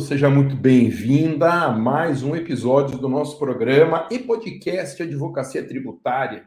Seja muito bem-vinda a mais um episódio do nosso programa e podcast Advocacia Tributária.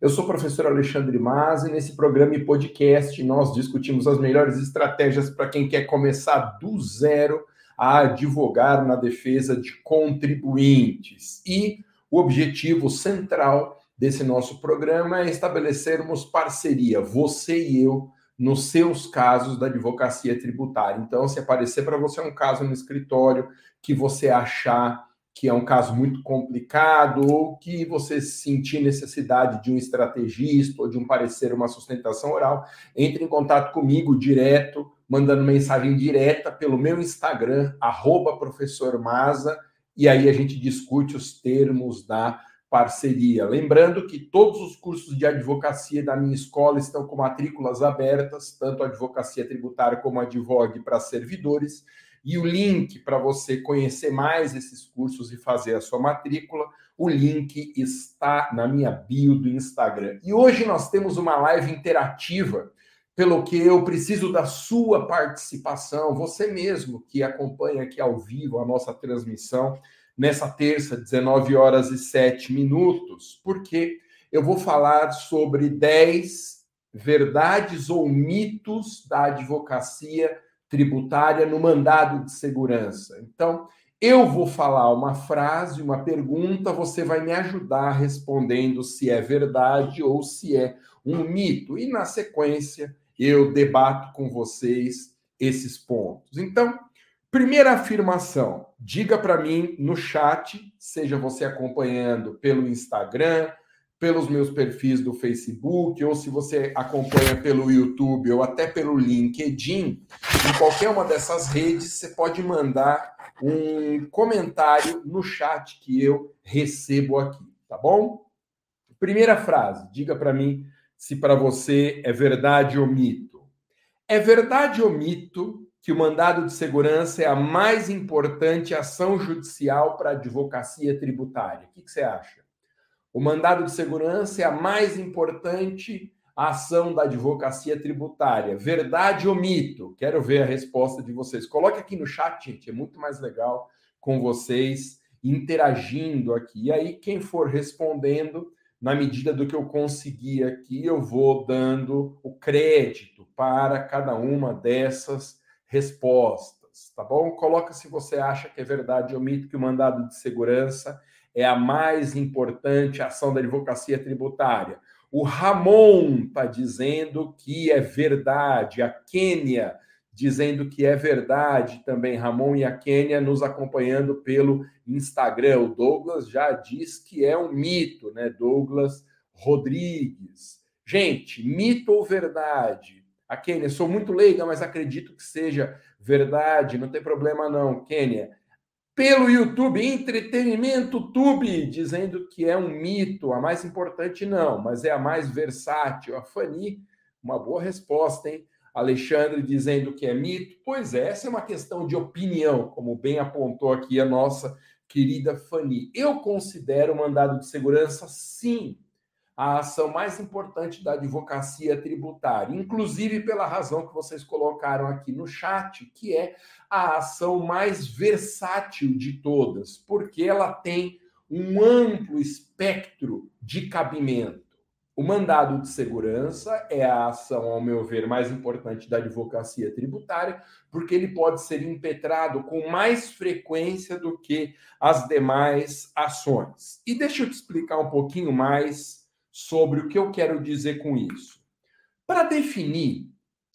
Eu sou o professor Alexandre Mas e nesse programa e podcast nós discutimos as melhores estratégias para quem quer começar do zero a advogar na defesa de contribuintes. E o objetivo central desse nosso programa é estabelecermos parceria, você e eu, nos seus casos da advocacia tributária. Então, se aparecer para você um caso no escritório que você achar que é um caso muito complicado ou que você sentir necessidade de um estrategista ou de um parecer, uma sustentação oral, entre em contato comigo direto, mandando mensagem direta pelo meu Instagram, arroba professor Maza, e aí a gente discute os termos da parceria. Lembrando que todos os cursos de advocacia da minha escola estão com matrículas abertas, tanto a advocacia tributária como a advogue para servidores. E o link para você conhecer mais esses cursos e fazer a sua matrícula, o link está na minha bio do Instagram. E hoje nós temos uma live interativa, pelo que eu preciso da sua participação, você mesmo que acompanha aqui ao vivo a nossa transmissão nessa terça, 19 horas e 7 minutos, porque eu vou falar sobre 10 verdades ou mitos da advocacia tributária no mandado de segurança. Então, eu vou falar uma frase, uma pergunta, você vai me ajudar respondendo se é verdade ou se é um mito. E na sequência, eu debato com vocês esses pontos. Então, Primeira afirmação, diga para mim no chat, seja você acompanhando pelo Instagram, pelos meus perfis do Facebook, ou se você acompanha pelo YouTube ou até pelo LinkedIn, em qualquer uma dessas redes, você pode mandar um comentário no chat que eu recebo aqui, tá bom? Primeira frase, diga para mim se para você é verdade ou mito. É verdade ou mito que o mandado de segurança é a mais importante ação judicial para a advocacia tributária. O que, que você acha? O mandado de segurança é a mais importante ação da advocacia tributária. Verdade ou mito? Quero ver a resposta de vocês. Coloque aqui no chat, gente, é muito mais legal com vocês interagindo aqui. E aí, quem for respondendo, na medida do que eu conseguir aqui, eu vou dando o crédito para cada uma dessas respostas, tá bom? Coloca se você acha que é verdade ou mito que o mandado de segurança é a mais importante ação da advocacia tributária. O Ramon está dizendo que é verdade. A Quênia dizendo que é verdade também. Ramon e a Quênia nos acompanhando pelo Instagram. O Douglas já diz que é um mito, né? Douglas Rodrigues. Gente, mito ou verdade? A Kênia, sou muito leiga, mas acredito que seja verdade, não tem problema não, Kênia. Pelo YouTube, Entretenimento Tube, dizendo que é um mito, a mais importante não, mas é a mais versátil. A Fani, uma boa resposta, hein? Alexandre dizendo que é mito. Pois é, essa é uma questão de opinião, como bem apontou aqui a nossa querida Fani. Eu considero o mandado de segurança, sim, a ação mais importante da advocacia tributária, inclusive pela razão que vocês colocaram aqui no chat, que é a ação mais versátil de todas, porque ela tem um amplo espectro de cabimento. O mandado de segurança é a ação, ao meu ver, mais importante da advocacia tributária, porque ele pode ser impetrado com mais frequência do que as demais ações. E deixa eu te explicar um pouquinho mais sobre o que eu quero dizer com isso. Para definir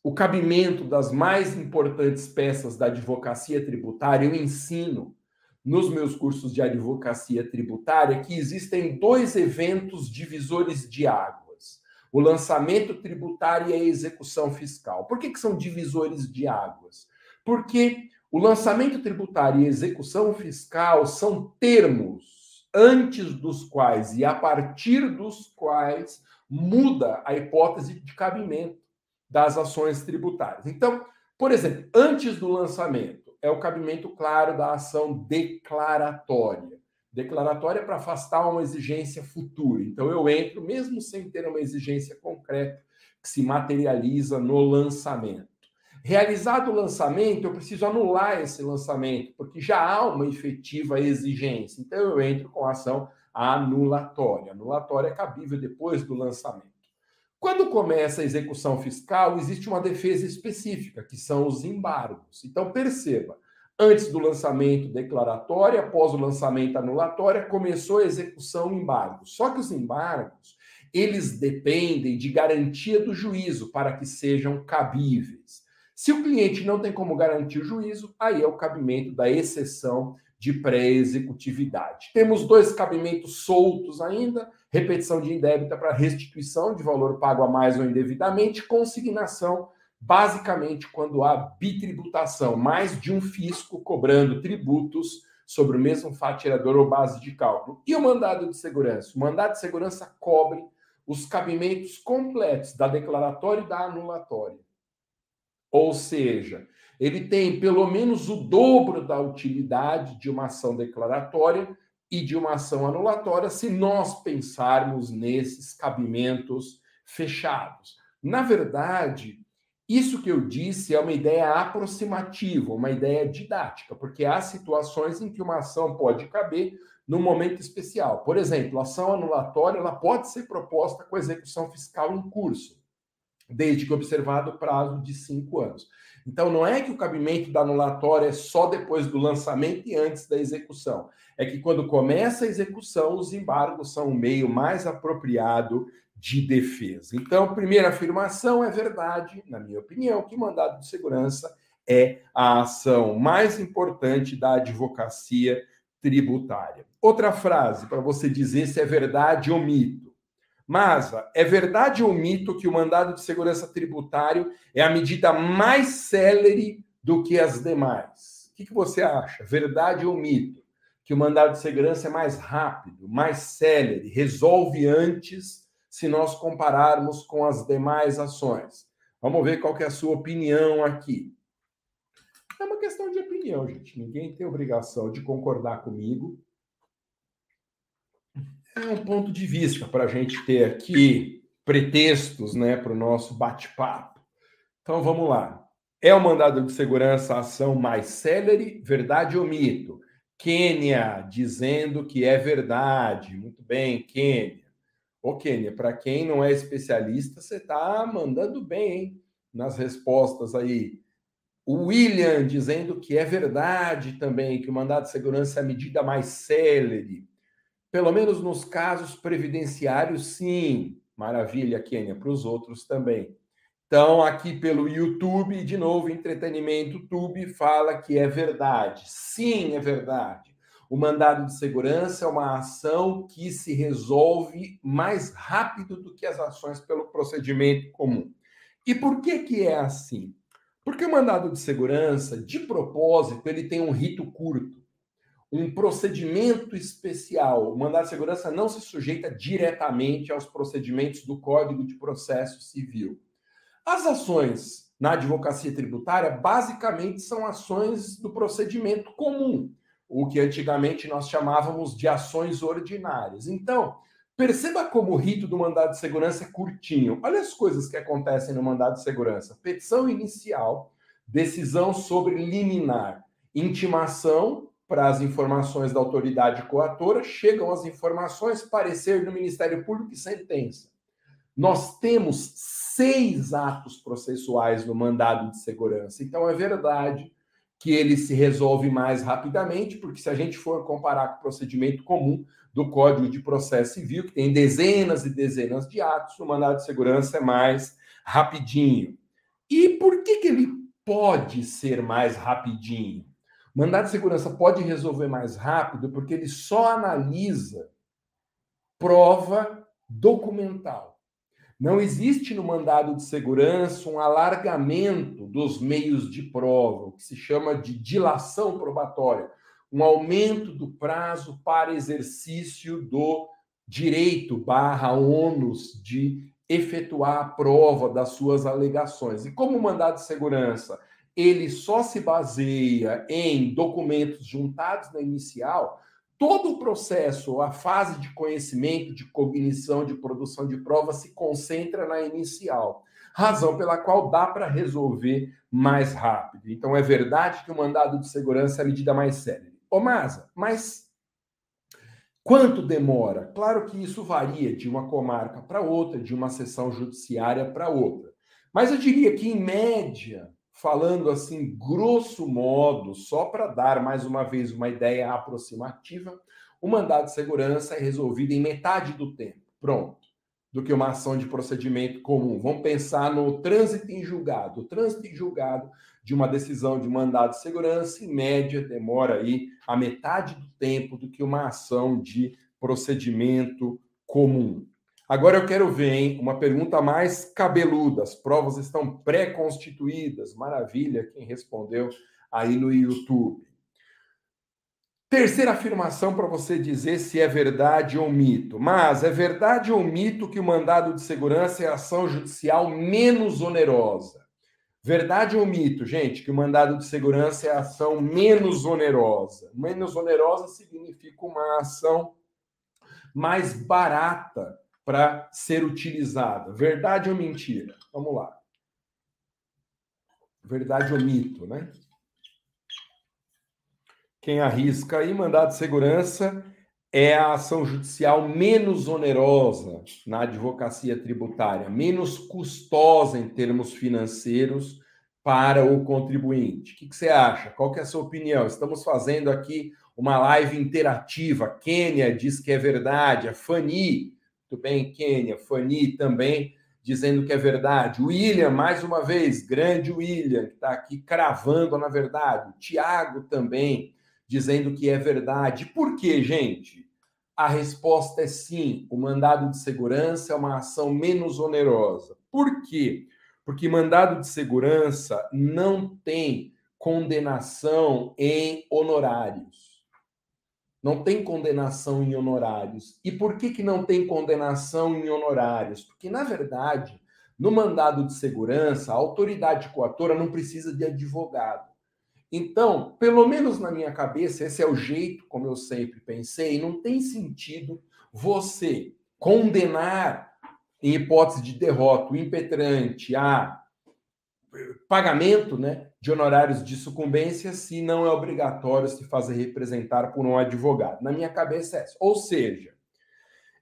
o cabimento das mais importantes peças da advocacia tributária, eu ensino nos meus cursos de advocacia tributária que existem dois eventos divisores de águas: o lançamento tributário e a execução fiscal. Por que, que são divisores de águas? Porque o lançamento tributário e a execução fiscal são termos antes dos quais e a partir dos quais muda a hipótese de cabimento das ações tributárias. Então, por exemplo, antes do lançamento, é o cabimento claro da ação declaratória. Declaratória para afastar uma exigência futura. Então, eu entro, mesmo sem ter uma exigência concreta, que se materializa no lançamento. Realizado o lançamento, eu preciso anular esse lançamento, porque já há uma efetiva exigência. Então, eu entro com a ação anulatória. Anulatória é cabível depois do lançamento. Quando começa a execução fiscal, existe uma defesa específica, que são os embargos. Então, perceba, antes do lançamento declaratório, após o lançamento anulatório, começou a execução embargo. Só que os embargos, eles dependem de garantia do juízo para que sejam cabíveis. Se o cliente não tem como garantir o juízo, aí é o cabimento da exceção de pré-executividade. Temos dois cabimentos soltos ainda: repetição de indébita para restituição de valor pago a mais ou indevidamente, consignação, basicamente quando há bitributação, mais de um fisco cobrando tributos sobre o mesmo fatirador ou base de cálculo. E o mandado de segurança? O mandado de segurança cobre os cabimentos completos da declaratória e da anulatória. Ou seja, ele tem pelo menos o dobro da utilidade de uma ação declaratória e de uma ação anulatória se nós pensarmos nesses cabimentos fechados. Na verdade, isso que eu disse é uma ideia aproximativa, uma ideia didática, porque há situações em que uma ação pode caber num momento especial. Por exemplo, a ação anulatória ela pode ser proposta com execução fiscal em curso, desde que observado o prazo de cinco anos. Então, não é que o cabimento da anulatória é só depois do lançamento e antes da execução. É que quando começa a execução, os embargos são o meio mais apropriado de defesa. Então, primeira afirmação é verdade, na minha opinião, que mandado de segurança é a ação mais importante da advocacia tributária. Outra frase para você dizer se é verdade ou mito. Masa, é verdade ou mito que o mandado de segurança tributário é a medida mais célere do que as demais? O que, que você acha? Verdade ou mito? Que o mandado de segurança é mais rápido, mais célere, resolve antes se nós compararmos com as demais ações. Vamos ver qual é a sua opinião aqui. É uma questão de opinião, gente. Ninguém tem obrigação de concordar comigo é um ponto de vista para a gente ter aqui pretextos né, para o nosso bate-papo. Então vamos lá. É o mandado de segurança a ação mais célere, verdade ou mito? Quênia dizendo que é verdade. Muito bem, Quênia. Ô, Quênia, para quem não é especialista, você está mandando bem, hein? Nas respostas aí. O William dizendo que é verdade também, que o mandado de segurança é a medida mais célere. Pelo menos nos casos previdenciários, sim. Maravilha, Kênia, para os outros também. Então, aqui pelo YouTube, de novo, Entretenimento Tube fala que é verdade. Sim, é verdade. O mandado de segurança é uma ação que se resolve mais rápido do que as ações pelo procedimento comum. E por que que é assim? Porque o mandado de segurança, de propósito, ele tem um rito curto um procedimento especial. O mandado de segurança não se sujeita diretamente aos procedimentos do Código de Processo Civil. As ações na advocacia tributária basicamente são ações do procedimento comum, o que antigamente nós chamávamos de ações ordinárias. Então, perceba como o rito do mandado de segurança é curtinho. Olha as coisas que acontecem no mandado de segurança: petição inicial, decisão sobre liminar, intimação para as informações da autoridade coatora, chegam as informações, parecer do Ministério Público e sentença. Nós temos seis atos processuais no mandado de segurança. Então, é verdade que ele se resolve mais rapidamente, porque se a gente for comparar com o procedimento comum do Código de Processo Civil, que tem dezenas e dezenas de atos, o mandado de segurança é mais rapidinho. E por que, que ele pode ser mais rapidinho? Mandado de segurança pode resolver mais rápido porque ele só analisa prova documental. Não existe no mandado de segurança um alargamento dos meios de prova, o que se chama de dilação probatória, um aumento do prazo para exercício do direito barra ônus de efetuar a prova das suas alegações. E como o mandado de segurança ele só se baseia em documentos juntados na inicial, todo o processo, a fase de conhecimento, de cognição, de produção de prova se concentra na inicial. razão pela qual dá para resolver mais rápido. Então é verdade que o mandado de segurança é a medida mais séria. Ô Masa, mas quanto demora? Claro que isso varia de uma comarca para outra, de uma sessão judiciária para outra. Mas eu diria que, em média, falando assim, grosso modo, só para dar mais uma vez uma ideia aproximativa, o mandado de segurança é resolvido em metade do tempo. Pronto. Do que uma ação de procedimento comum. Vamos pensar no trânsito em julgado. O trânsito em julgado de uma decisão de mandado de segurança, em média, demora aí a metade do tempo do que uma ação de procedimento comum. Agora eu quero ver, hein, uma pergunta mais cabeluda. As provas estão pré-constituídas. Maravilha, quem respondeu aí no YouTube. Terceira afirmação para você dizer se é verdade ou mito. Mas é verdade ou mito que o mandado de segurança é a ação judicial menos onerosa? Verdade ou mito, gente, que o mandado de segurança é a ação menos onerosa? Menos onerosa significa uma ação mais barata para ser utilizada. Verdade ou mentira? Vamos lá. Verdade ou mito, né? Quem arrisca aí, mandado de segurança é a ação judicial menos onerosa na advocacia tributária, menos custosa em termos financeiros para o contribuinte. O que, você acha? Qual que é a sua opinião? Estamos fazendo aqui uma live interativa. Kênia diz que é verdade. A Fanny muito bem, Kênia, Fanny também dizendo que é verdade. William, mais uma vez, grande William, que está aqui cravando na verdade. Tiago também dizendo que é verdade. Por quê, gente? A resposta é sim. O mandado de segurança é uma ação menos onerosa. Por quê? Porque mandado de segurança não tem condenação em honorários não tem condenação em honorários. E por que, que não tem condenação em honorários? Porque, na verdade, no mandado de segurança, a autoridade coatora não precisa de advogado. Então, pelo menos na minha cabeça, esse é o jeito como eu sempre pensei, não tem sentido você condenar, em hipótese de derrota, o impetrante a pagamento né, de honorários de sucumbência se não é obrigatório se fazer representar por um advogado. Na minha cabeça é essa. Ou seja,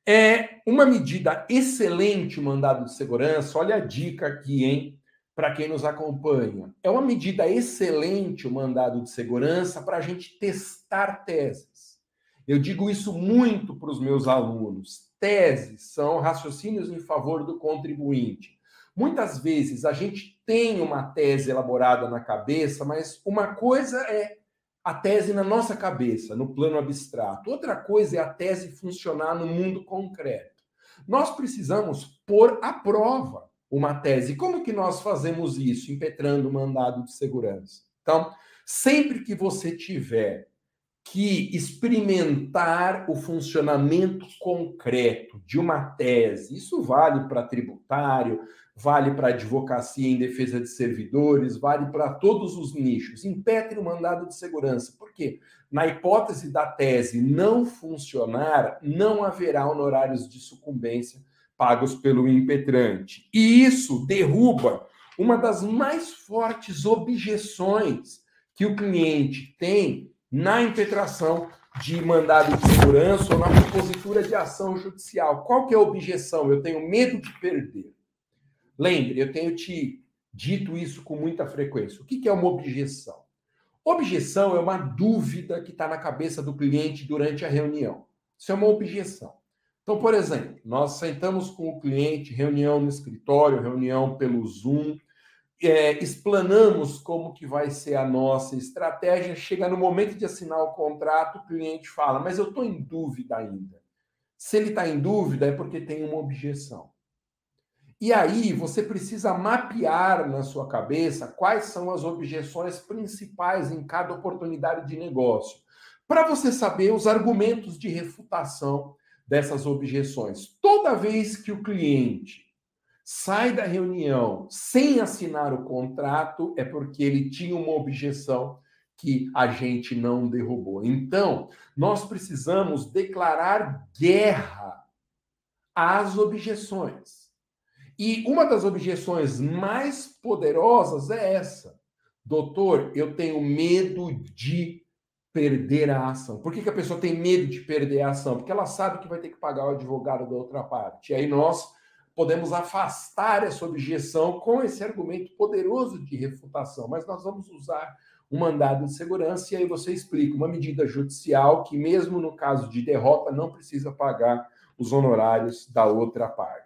é uma medida excelente o mandado de segurança. Olha a dica aqui, hein? Para quem nos acompanha. É uma medida excelente o mandado de segurança para a gente testar teses. Eu digo isso muito para os meus alunos. Teses são raciocínios em favor do contribuinte. Muitas vezes a gente tem uma tese elaborada na cabeça, mas uma coisa é a tese na nossa cabeça, no plano abstrato. Outra coisa é a tese funcionar no mundo concreto. Nós precisamos pôr à prova uma tese. Como que nós fazemos isso? Impetrando o mandado de segurança. Então, sempre que você tiver que experimentar o funcionamento concreto de uma tese, isso vale para tributário, vale para advocacia em defesa de servidores, vale para todos os nichos. Impetre o mandado de segurança. Por quê? Na hipótese da tese não funcionar, não haverá honorários de sucumbência pagos pelo impetrante. E isso derruba uma das mais fortes objeções que o cliente tem na impetração de mandado de segurança ou na propositura de ação judicial. Qual que é a objeção? Eu tenho medo de perder. Lembre, eu tenho te dito isso com muita frequência. O que é uma objeção? Objeção é uma dúvida que está na cabeça do cliente durante a reunião. Isso é uma objeção. Então, por exemplo, nós sentamos com o cliente, reunião no escritório, reunião pelo Zoom, é, explanamos como que vai ser a nossa estratégia. Chega no momento de assinar o contrato, o cliente fala, mas eu estou em dúvida ainda. Se ele está em dúvida, é porque tem uma objeção. E aí você precisa mapear na sua cabeça quais são as objeções principais em cada oportunidade de negócio, para você saber os argumentos de refutação dessas objeções. Toda vez que o cliente sai da reunião sem assinar o contrato, é porque ele tinha uma objeção que a gente não derrubou. Então, nós precisamos declarar guerra às objeções. E uma das objeções mais poderosas é essa. Doutor, eu tenho medo de perder a ação. Por que, que a pessoa tem medo de perder a ação? Porque ela sabe que vai ter que pagar o advogado da outra parte. E aí nós podemos afastar essa objeção com esse argumento poderoso de refutação, mas nós vamos usar um mandado de segurança e aí você explica uma medida judicial que, mesmo no caso de derrota, não precisa pagar os honorários da outra parte.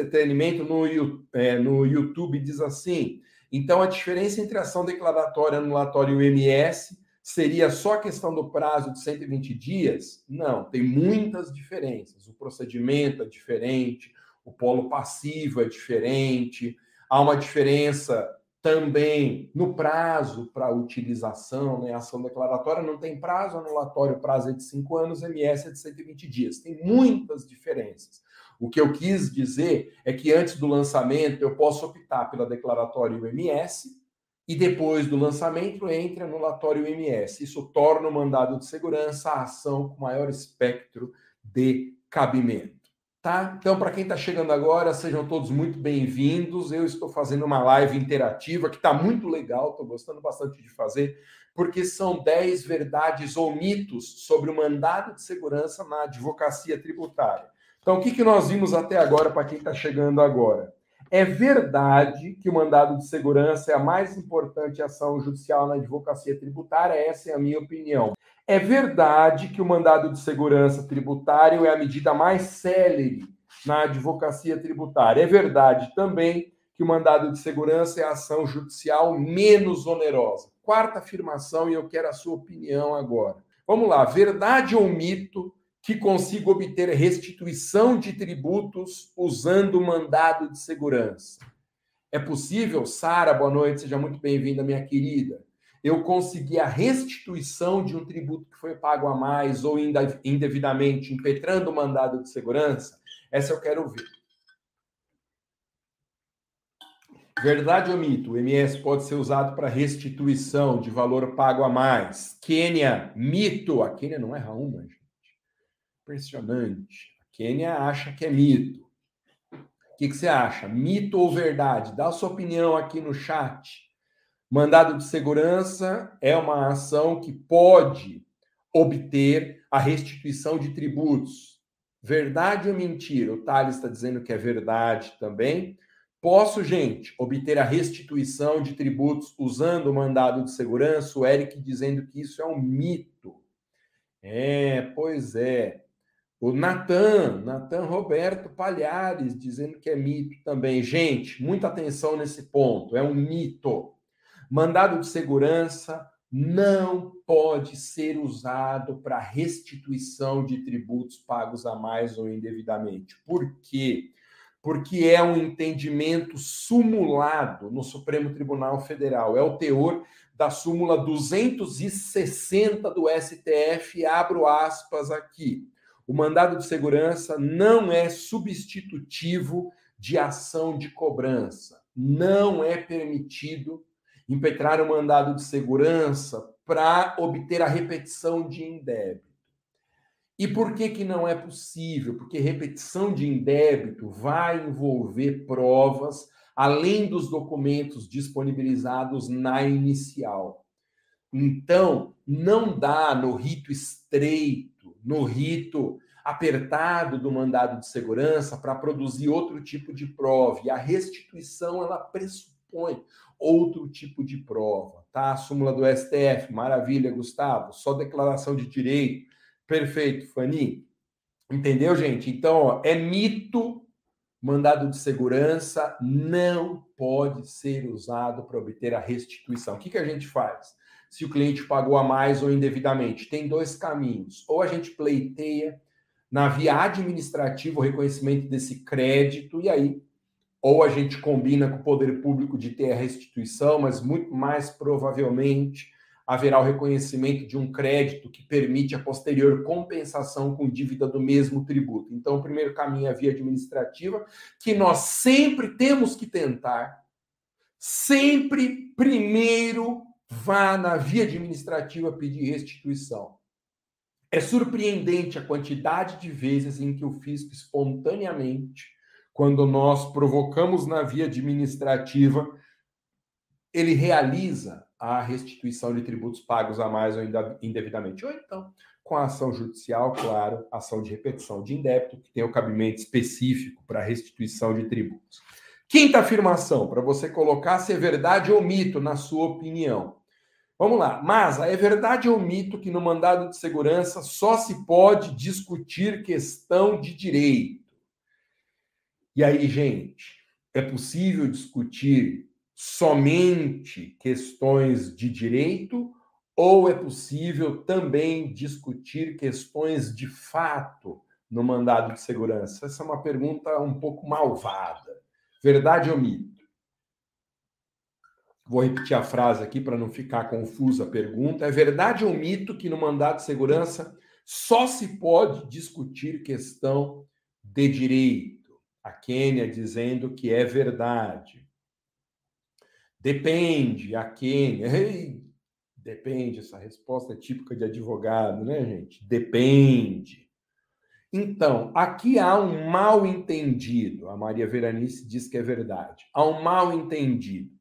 Entretenimento no, é, no YouTube diz assim: então a diferença entre ação declaratória, anulatória e o MS seria só a questão do prazo de 120 dias? Não, tem muitas diferenças. O procedimento é diferente, o polo passivo é diferente, há uma diferença também no prazo para utilização, né? A ação declaratória não tem prazo, anulatório, prazo é de 5 anos, MS é de 120 dias. Tem muitas diferenças. O que eu quis dizer é que antes do lançamento eu posso optar pela declaratória MS e depois do lançamento entre anulatório MS. Isso torna o mandado de segurança a ação com maior espectro de cabimento. Tá? Então, para quem está chegando agora, sejam todos muito bem-vindos. Eu estou fazendo uma live interativa que está muito legal, estou gostando bastante de fazer, porque são 10 verdades ou mitos sobre o mandado de segurança na advocacia tributária. Então, o que, que nós vimos até agora para quem está chegando agora? É verdade que o mandado de segurança é a mais importante ação judicial na advocacia tributária, essa é a minha opinião. É verdade que o mandado de segurança tributário é a medida mais célere na advocacia tributária. É verdade também que o mandado de segurança é a ação judicial menos onerosa. Quarta afirmação, e eu quero a sua opinião agora. Vamos lá, verdade ou mito que consigo obter restituição de tributos usando o mandado de segurança? É possível? Sara, boa noite, seja muito bem-vinda, minha querida eu conseguir a restituição de um tributo que foi pago a mais ou indevidamente, impetrando o mandado de segurança, essa eu quero ver. Verdade ou mito? O MS pode ser usado para restituição de valor pago a mais. Quênia, mito. A Quênia não erra uma, gente. Impressionante. A Quênia acha que é mito. O que, que você acha? Mito ou verdade? Dá a sua opinião aqui no chat. Mandado de segurança é uma ação que pode obter a restituição de tributos. Verdade ou mentira? O Thales está dizendo que é verdade também. Posso, gente, obter a restituição de tributos usando o mandado de segurança? O Eric dizendo que isso é um mito. É, pois é. O Natan, Natan Roberto Palhares, dizendo que é mito também. Gente, muita atenção nesse ponto. É um mito. Mandado de segurança não pode ser usado para restituição de tributos pagos a mais ou indevidamente. Por quê? Porque é um entendimento sumulado no Supremo Tribunal Federal. É o teor da súmula 260 do STF, abro aspas aqui. O mandado de segurança não é substitutivo de ação de cobrança. Não é permitido impetrar o mandado de segurança para obter a repetição de indébito. E por que, que não é possível? Porque repetição de indébito vai envolver provas além dos documentos disponibilizados na inicial. Então, não dá no rito estreito, no rito apertado do mandado de segurança para produzir outro tipo de prova. E a restituição ela pressupõe outro tipo de prova, tá? A súmula do STF, maravilha, Gustavo, só declaração de direito, perfeito, Fani. Entendeu, gente? Então, ó, é mito, mandado de segurança não pode ser usado para obter a restituição. O que, que a gente faz? Se o cliente pagou a mais ou indevidamente, tem dois caminhos. Ou a gente pleiteia na via administrativa o reconhecimento desse crédito, e aí ou a gente combina com o poder público de ter a restituição, mas muito mais provavelmente haverá o reconhecimento de um crédito que permite a posterior compensação com dívida do mesmo tributo. Então, o primeiro caminho é a via administrativa, que nós sempre temos que tentar, sempre primeiro vá na via administrativa pedir restituição. É surpreendente a quantidade de vezes em que o fisco espontaneamente quando nós provocamos na via administrativa, ele realiza a restituição de tributos pagos a mais ou indevidamente. Ou então, com a ação judicial, claro, ação de repetição de indébito, que tem o cabimento específico para restituição de tributos. Quinta afirmação, para você colocar se é verdade ou mito, na sua opinião. Vamos lá. Mas é verdade ou mito que no mandado de segurança só se pode discutir questão de direito? E aí, gente, é possível discutir somente questões de direito ou é possível também discutir questões de fato no mandado de segurança? Essa é uma pergunta um pouco malvada. Verdade ou mito? Vou repetir a frase aqui para não ficar confusa a pergunta. É verdade ou mito que no mandato de segurança só se pode discutir questão de direito? A Quênia dizendo que é verdade. Depende, a Quênia. Ei, depende, essa resposta é típica de advogado, né, gente? Depende. Então, aqui há um mal entendido. A Maria Veranice diz que é verdade. Há um mal entendido.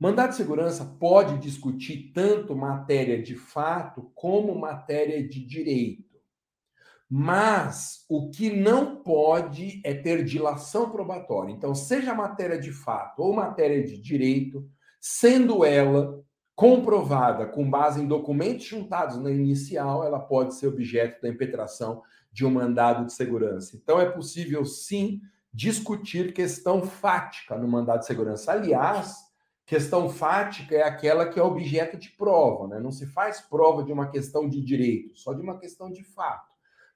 Mandado de segurança pode discutir tanto matéria de fato como matéria de direito. Mas o que não pode é ter dilação probatória. Então, seja matéria de fato ou matéria de direito, sendo ela comprovada com base em documentos juntados na inicial, ela pode ser objeto da impetração de um mandado de segurança. Então, é possível sim discutir questão fática no mandado de segurança. Aliás, Questão fática é aquela que é objeto de prova, né? Não se faz prova de uma questão de direito, só de uma questão de fato.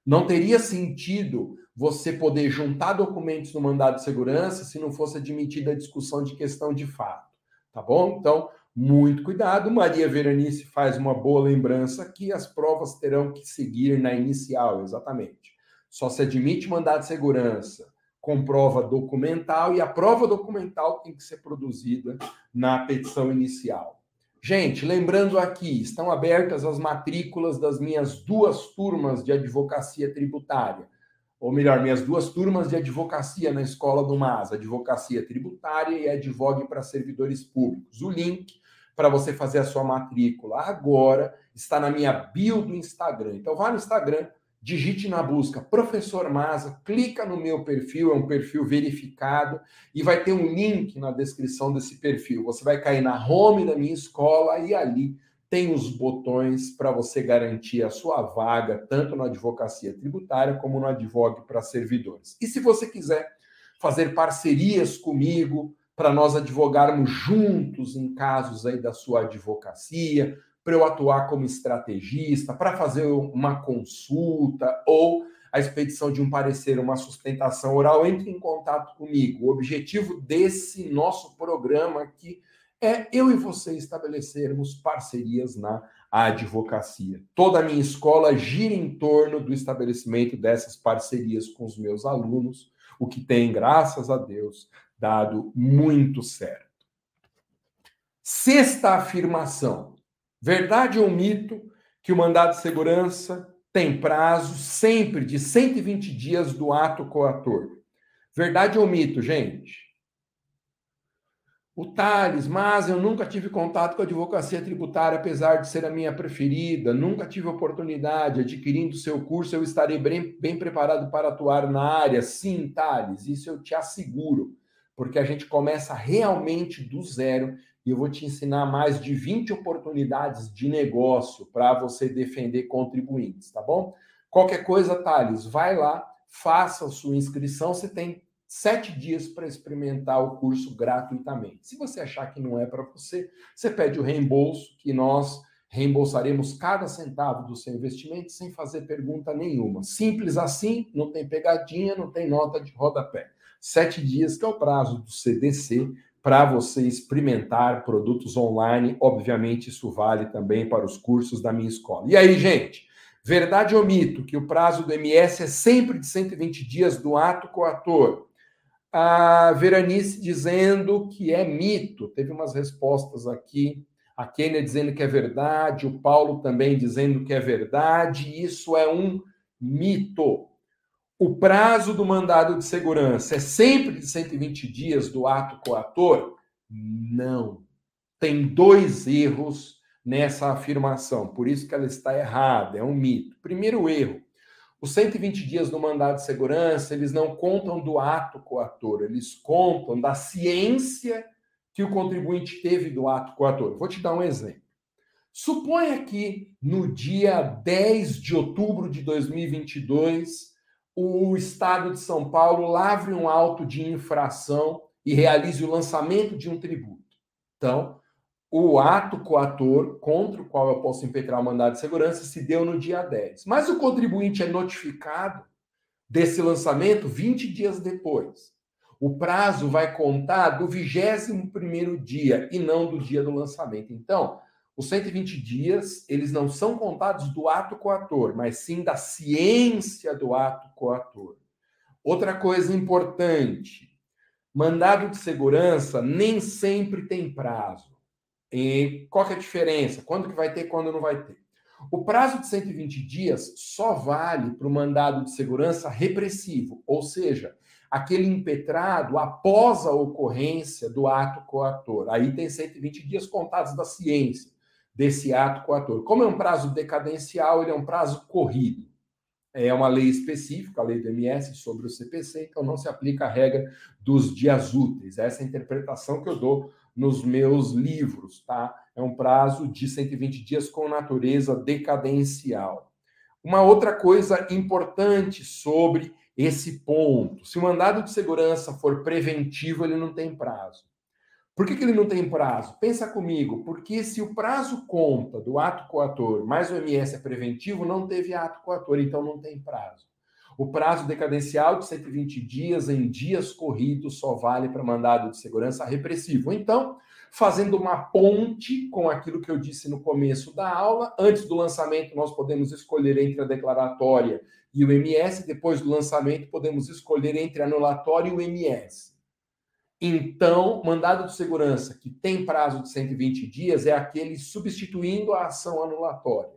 Não teria sentido você poder juntar documentos no mandado de segurança se não fosse admitida a discussão de questão de fato, tá bom? Então, muito cuidado. Maria Veranice faz uma boa lembrança que as provas terão que seguir na inicial, exatamente. Só se admite mandado de segurança com prova documental e a prova documental tem que ser produzida na petição inicial. Gente, lembrando aqui, estão abertas as matrículas das minhas duas turmas de advocacia tributária, ou melhor, minhas duas turmas de advocacia na Escola do MAS, Advocacia Tributária e Advogue para Servidores Públicos. O link para você fazer a sua matrícula agora está na minha bio do Instagram. Então vá no Instagram, digite na busca Professor Maza, clica no meu perfil, é um perfil verificado, e vai ter um link na descrição desse perfil. Você vai cair na home da minha escola e ali tem os botões para você garantir a sua vaga, tanto na advocacia tributária como no advogue para servidores. E se você quiser fazer parcerias comigo, para nós advogarmos juntos em casos aí da sua advocacia, para eu atuar como estrategista, para fazer uma consulta ou a expedição de um parecer, uma sustentação oral, entre em contato comigo. O objetivo desse nosso programa aqui é eu e você estabelecermos parcerias na advocacia. Toda a minha escola gira em torno do estabelecimento dessas parcerias com os meus alunos, o que tem, graças a Deus, dado muito certo. Sexta afirmação: Verdade ou mito que o mandado de segurança tem prazo sempre de 120 dias do ato coator? Verdade ou mito, gente? O Thales, mas eu nunca tive contato com a advocacia tributária, apesar de ser a minha preferida, nunca tive oportunidade. Adquirindo seu curso, eu estarei bem, bem preparado para atuar na área. Sim, Thales, isso eu te asseguro, porque a gente começa realmente do zero e eu vou te ensinar mais de 20 oportunidades de negócio para você defender contribuintes, tá bom? Qualquer coisa, Thales, vai lá, faça a sua inscrição, você tem sete dias para experimentar o curso gratuitamente. Se você achar que não é para você, você pede o reembolso, que nós reembolsaremos cada centavo do seu investimento sem fazer pergunta nenhuma. Simples assim, não tem pegadinha, não tem nota de rodapé. Sete dias, que é o prazo do CDC, para você experimentar produtos online. Obviamente, isso vale também para os cursos da minha escola. E aí, gente? Verdade ou mito que o prazo do MS é sempre de 120 dias do ato coator? A Veranice dizendo que é mito. Teve umas respostas aqui. A Kênia dizendo que é verdade, o Paulo também dizendo que é verdade. Isso é um mito. O prazo do mandado de segurança é sempre de 120 dias do ato coator? Não. Tem dois erros nessa afirmação, por isso que ela está errada, é um mito. Primeiro erro, os 120 dias do mandado de segurança, eles não contam do ato coator, eles contam da ciência que o contribuinte teve do ato coator. Vou te dar um exemplo. Suponha que no dia 10 de outubro de 2022, o Estado de São Paulo lavre um auto de infração e realize o lançamento de um tributo. Então, o ato coator contra o qual eu posso impetrar o mandado de segurança se deu no dia 10. Mas o contribuinte é notificado desse lançamento 20 dias depois. O prazo vai contar do 21º dia e não do dia do lançamento. Então, os 120 dias, eles não são contados do ato coator, mas sim da ciência do ato coator. Outra coisa importante, mandado de segurança nem sempre tem prazo. E qual é a diferença? Quando que vai ter, quando não vai ter? O prazo de 120 dias só vale para o mandado de segurança repressivo, ou seja, aquele impetrado após a ocorrência do ato coator. Aí tem 120 dias contados da ciência desse ato coator. Como é um prazo decadencial, ele é um prazo corrido. É uma lei específica, a lei do MS sobre o CPC, então não se aplica a regra dos dias úteis. Essa é a interpretação que eu dou nos meus livros, tá? É um prazo de 120 dias com natureza decadencial. Uma outra coisa importante sobre esse ponto: se o mandado de segurança for preventivo, ele não tem prazo. Por que, que ele não tem prazo? Pensa comigo, porque se o prazo conta do ato coator, mais o MS é preventivo, não teve ato coator, então não tem prazo. O prazo decadencial de 120 dias em dias corridos só vale para mandado de segurança repressivo. Então, fazendo uma ponte com aquilo que eu disse no começo da aula, antes do lançamento nós podemos escolher entre a declaratória e o MS, depois do lançamento podemos escolher entre anulatório e o MS. Então, mandado de segurança que tem prazo de 120 dias é aquele substituindo a ação anulatória.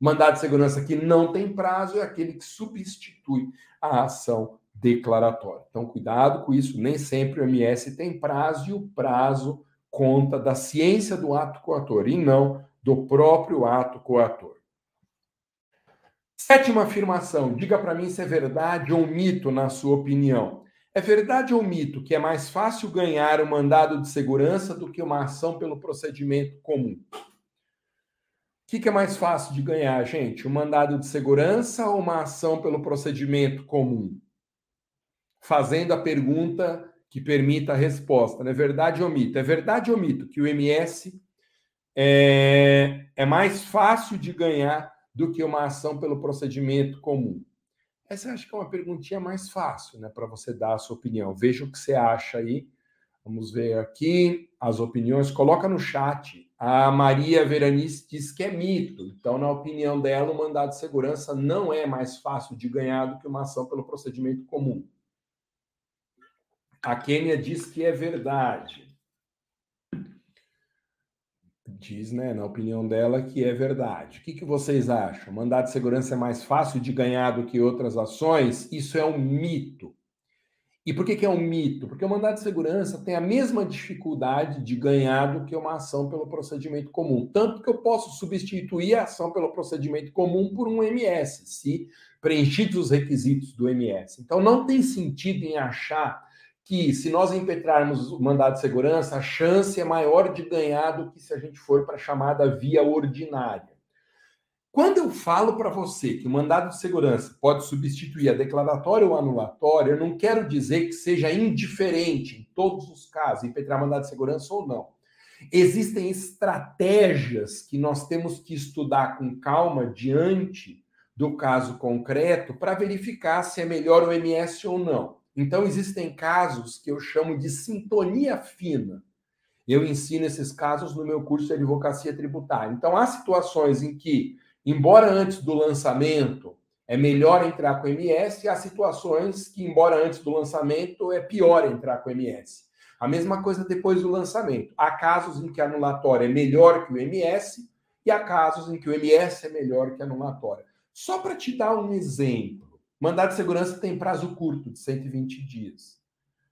Mandado de segurança que não tem prazo é aquele que substitui a ação declaratória. Então, cuidado com isso, nem sempre o MS tem prazo e o prazo conta da ciência do ato coator e não do próprio ato coator. Sétima afirmação, diga para mim se é verdade ou mito na sua opinião. É verdade ou mito que é mais fácil ganhar um mandado de segurança do que uma ação pelo procedimento comum? que, que é mais fácil de ganhar, gente? Um mandado de segurança ou uma ação pelo procedimento comum? Fazendo a pergunta que permita a resposta, né? Verdade ou mito? É verdade ou mito que o MS é, é mais fácil de ganhar do que uma ação pelo procedimento comum? Essa acho que é uma perguntinha mais fácil, né, para você dar a sua opinião. Veja o que você acha aí. Vamos ver aqui as opiniões. Coloca no chat a Maria Veranice diz que é mito. Então, na opinião dela, o mandado de segurança não é mais fácil de ganhar do que uma ação pelo procedimento comum. A Kênia diz que é verdade. Diz, né, na opinião dela, que é verdade. O que, que vocês acham? Mandado de segurança é mais fácil de ganhar do que outras ações? Isso é um mito. E por que, que é um mito? Porque o mandado de segurança tem a mesma dificuldade de ganhar do que uma ação pelo procedimento comum. Tanto que eu posso substituir a ação pelo procedimento comum por um MS, se preenchidos os requisitos do MS. Então não tem sentido em achar que se nós impetrarmos o mandado de segurança, a chance é maior de ganhar do que se a gente for para a chamada via ordinária. Quando eu falo para você que o mandado de segurança pode substituir a declaratória ou anulatória, eu não quero dizer que seja indiferente em todos os casos, impetrar mandado de segurança ou não. Existem estratégias que nós temos que estudar com calma diante do caso concreto para verificar se é melhor o MS ou não. Então, existem casos que eu chamo de sintonia fina. Eu ensino esses casos no meu curso de advocacia tributária. Então, há situações em que Embora antes do lançamento é melhor entrar com MS, há situações que, embora antes do lançamento, é pior entrar com MS. A mesma coisa depois do lançamento. Há casos em que a anulatória é melhor que o MS e há casos em que o MS é melhor que a anulatória. Só para te dar um exemplo, Mandado de segurança tem prazo curto, de 120 dias.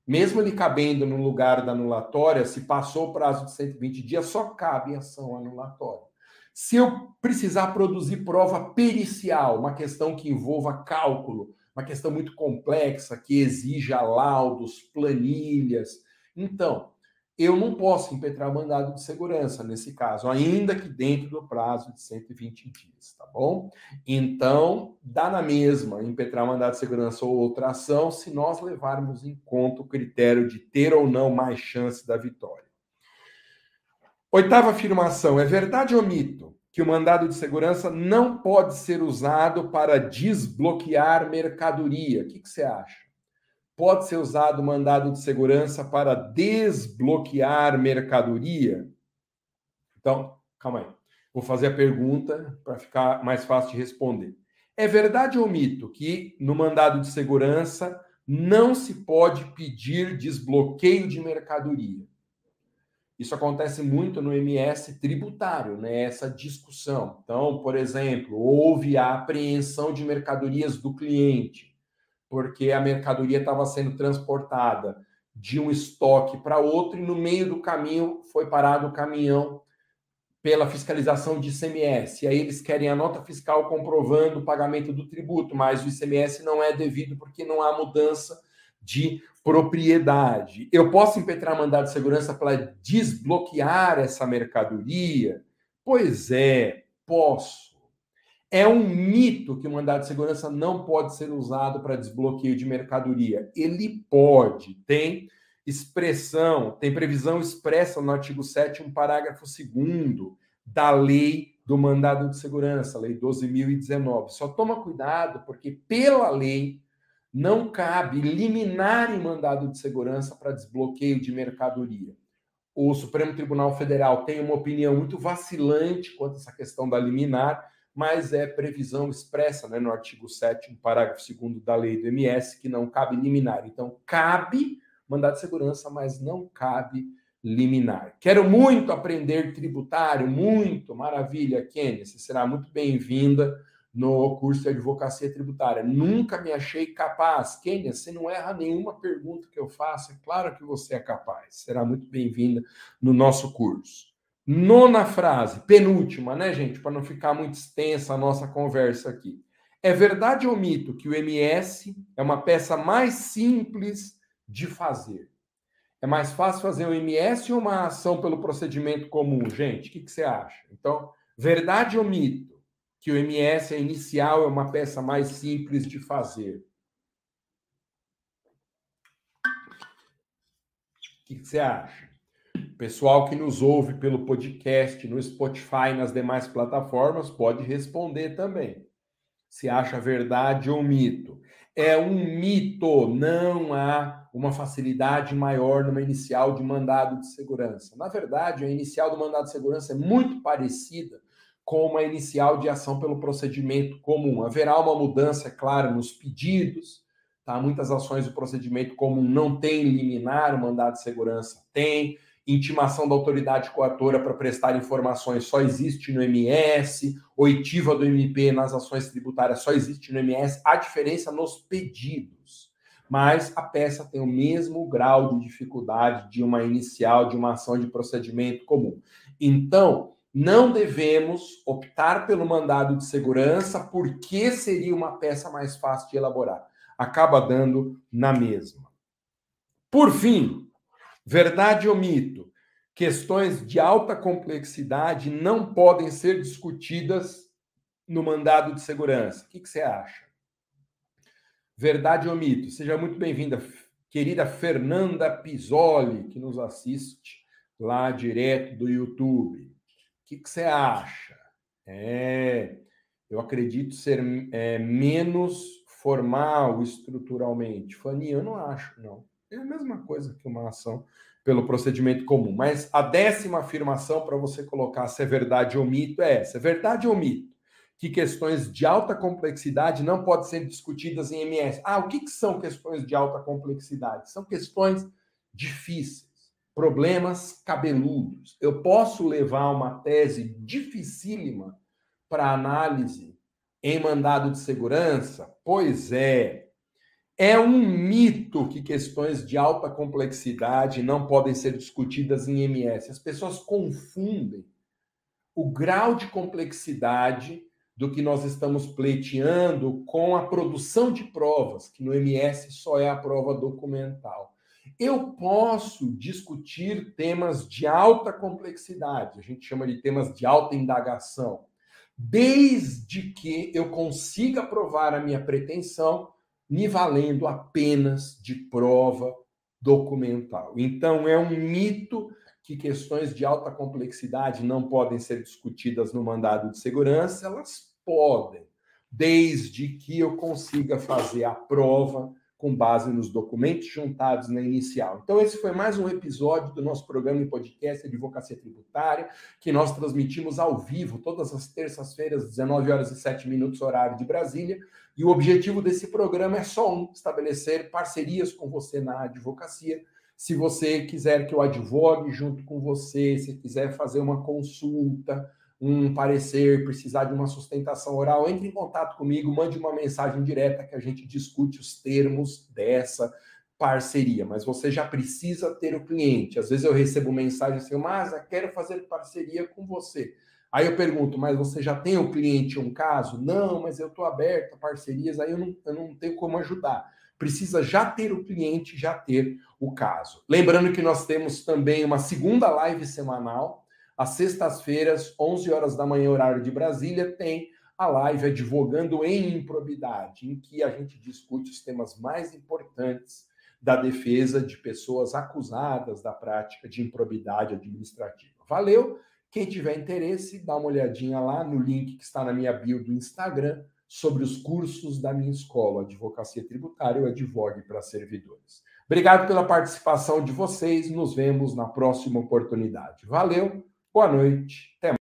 Mesmo ele cabendo no lugar da anulatória, se passou o prazo de 120 dias, só cabe ação anulatória. Se eu precisar produzir prova pericial, uma questão que envolva cálculo, uma questão muito complexa, que exija laudos, planilhas, então, eu não posso impetrar mandado de segurança nesse caso, ainda que dentro do prazo de 120 dias, tá bom? Então, dá na mesma impetrar mandado de segurança ou outra ação se nós levarmos em conta o critério de ter ou não mais chance da vitória. Oitava afirmação: é verdade ou mito que o mandado de segurança não pode ser usado para desbloquear mercadoria? O que, que você acha? Pode ser usado mandado de segurança para desbloquear mercadoria? Então, calma aí. Vou fazer a pergunta para ficar mais fácil de responder. É verdade ou mito que no mandado de segurança não se pode pedir desbloqueio de mercadoria? Isso acontece muito no MS tributário, né? Essa discussão. Então, por exemplo, houve a apreensão de mercadorias do cliente porque a mercadoria estava sendo transportada de um estoque para outro e no meio do caminho foi parado o caminhão pela fiscalização de ICMS. E aí eles querem a nota fiscal comprovando o pagamento do tributo, mas o ICMS não é devido porque não há mudança de propriedade. Eu posso impetrar mandado de segurança para desbloquear essa mercadoria? Pois é, posso. É um mito que o mandado de segurança não pode ser usado para desbloqueio de mercadoria. Ele pode, tem expressão, tem previsão expressa no artigo 7, um parágrafo 2 da lei do mandado de segurança, lei 12.019. Só toma cuidado, porque pela lei não cabe liminar em mandado de segurança para desbloqueio de mercadoria. O Supremo Tribunal Federal tem uma opinião muito vacilante quanto a essa questão da liminar mas é previsão expressa né, no artigo 7, parágrafo 2 da lei do MS, que não cabe liminar. Então, cabe mandado de segurança, mas não cabe liminar. Quero muito aprender tributário, muito, maravilha, Kênia, você será muito bem-vinda no curso de advocacia tributária. Nunca me achei capaz. Kênia, você não erra nenhuma pergunta que eu faço, é claro que você é capaz. Será muito bem-vinda no nosso curso. Nona frase, penúltima, né, gente? Para não ficar muito extensa a nossa conversa aqui. É verdade ou mito que o MS é uma peça mais simples de fazer? É mais fácil fazer um MS ou uma ação pelo procedimento comum? Gente, o que, que você acha? Então, verdade ou mito que o MS é inicial é uma peça mais simples de fazer? O que, que você acha? Pessoal que nos ouve pelo podcast, no Spotify, nas demais plataformas, pode responder também. Se acha verdade ou mito. É um mito, não há uma facilidade maior numa inicial de mandado de segurança. Na verdade, a inicial do mandado de segurança é muito parecida com uma inicial de ação pelo procedimento comum. Haverá uma mudança, é claro, nos pedidos, tá? Muitas ações do procedimento comum não têm liminar, o mandado de segurança tem intimação da autoridade coatora para prestar informações só existe no MS, oitiva do MP nas ações tributárias só existe no MS, há diferença nos pedidos. Mas a peça tem o mesmo grau de dificuldade de uma inicial, de uma ação de procedimento comum. Então, não devemos optar pelo mandado de segurança porque seria uma peça mais fácil de elaborar. Acaba dando na mesma. Por fim, Verdade ou mito? Questões de alta complexidade não podem ser discutidas no mandado de segurança. O que, que você acha? Verdade ou mito? Seja muito bem-vinda, querida Fernanda Pisoli, que nos assiste lá direto do YouTube. O que, que você acha? É, eu acredito ser é, menos formal estruturalmente. Fanny, eu não acho, não. É a mesma coisa que uma ação pelo procedimento comum. Mas a décima afirmação para você colocar se é verdade ou mito é essa: é verdade ou mito que questões de alta complexidade não podem ser discutidas em MS. Ah, o que, que são questões de alta complexidade? São questões difíceis, problemas cabeludos. Eu posso levar uma tese dificílima para análise em mandado de segurança? Pois é. É um mito que questões de alta complexidade não podem ser discutidas em MS. As pessoas confundem o grau de complexidade do que nós estamos pleiteando com a produção de provas, que no MS só é a prova documental. Eu posso discutir temas de alta complexidade, a gente chama de temas de alta indagação, desde que eu consiga provar a minha pretensão me valendo apenas de prova documental. Então, é um mito que questões de alta complexidade não podem ser discutidas no mandado de segurança, elas podem, desde que eu consiga fazer a prova com base nos documentos juntados na inicial. Então, esse foi mais um episódio do nosso programa em podcast Advocacia Tributária, que nós transmitimos ao vivo todas as terças-feiras, 19 horas e 7 minutos, horário de Brasília. E o objetivo desse programa é só um: estabelecer parcerias com você na advocacia. Se você quiser que eu advogue junto com você, se quiser fazer uma consulta, um parecer, precisar de uma sustentação oral, entre em contato comigo, mande uma mensagem direta que a gente discute os termos dessa parceria. Mas você já precisa ter o cliente. Às vezes eu recebo mensagem assim, mas quero fazer parceria com você. Aí eu pergunto, mas você já tem o cliente um caso? Não, mas eu estou aberto a parcerias, aí eu não, eu não tenho como ajudar. Precisa já ter o cliente, já ter o caso. Lembrando que nós temos também uma segunda live semanal, às sextas-feiras, 11 horas da manhã, horário de Brasília, tem a live Advogando em Improbidade, em que a gente discute os temas mais importantes da defesa de pessoas acusadas da prática de improbidade administrativa. Valeu! Quem tiver interesse, dá uma olhadinha lá no link que está na minha bio do Instagram sobre os cursos da minha escola, Advocacia Tributária, ou Advogue para Servidores. Obrigado pela participação de vocês, nos vemos na próxima oportunidade. Valeu! Boa noite. Até mais.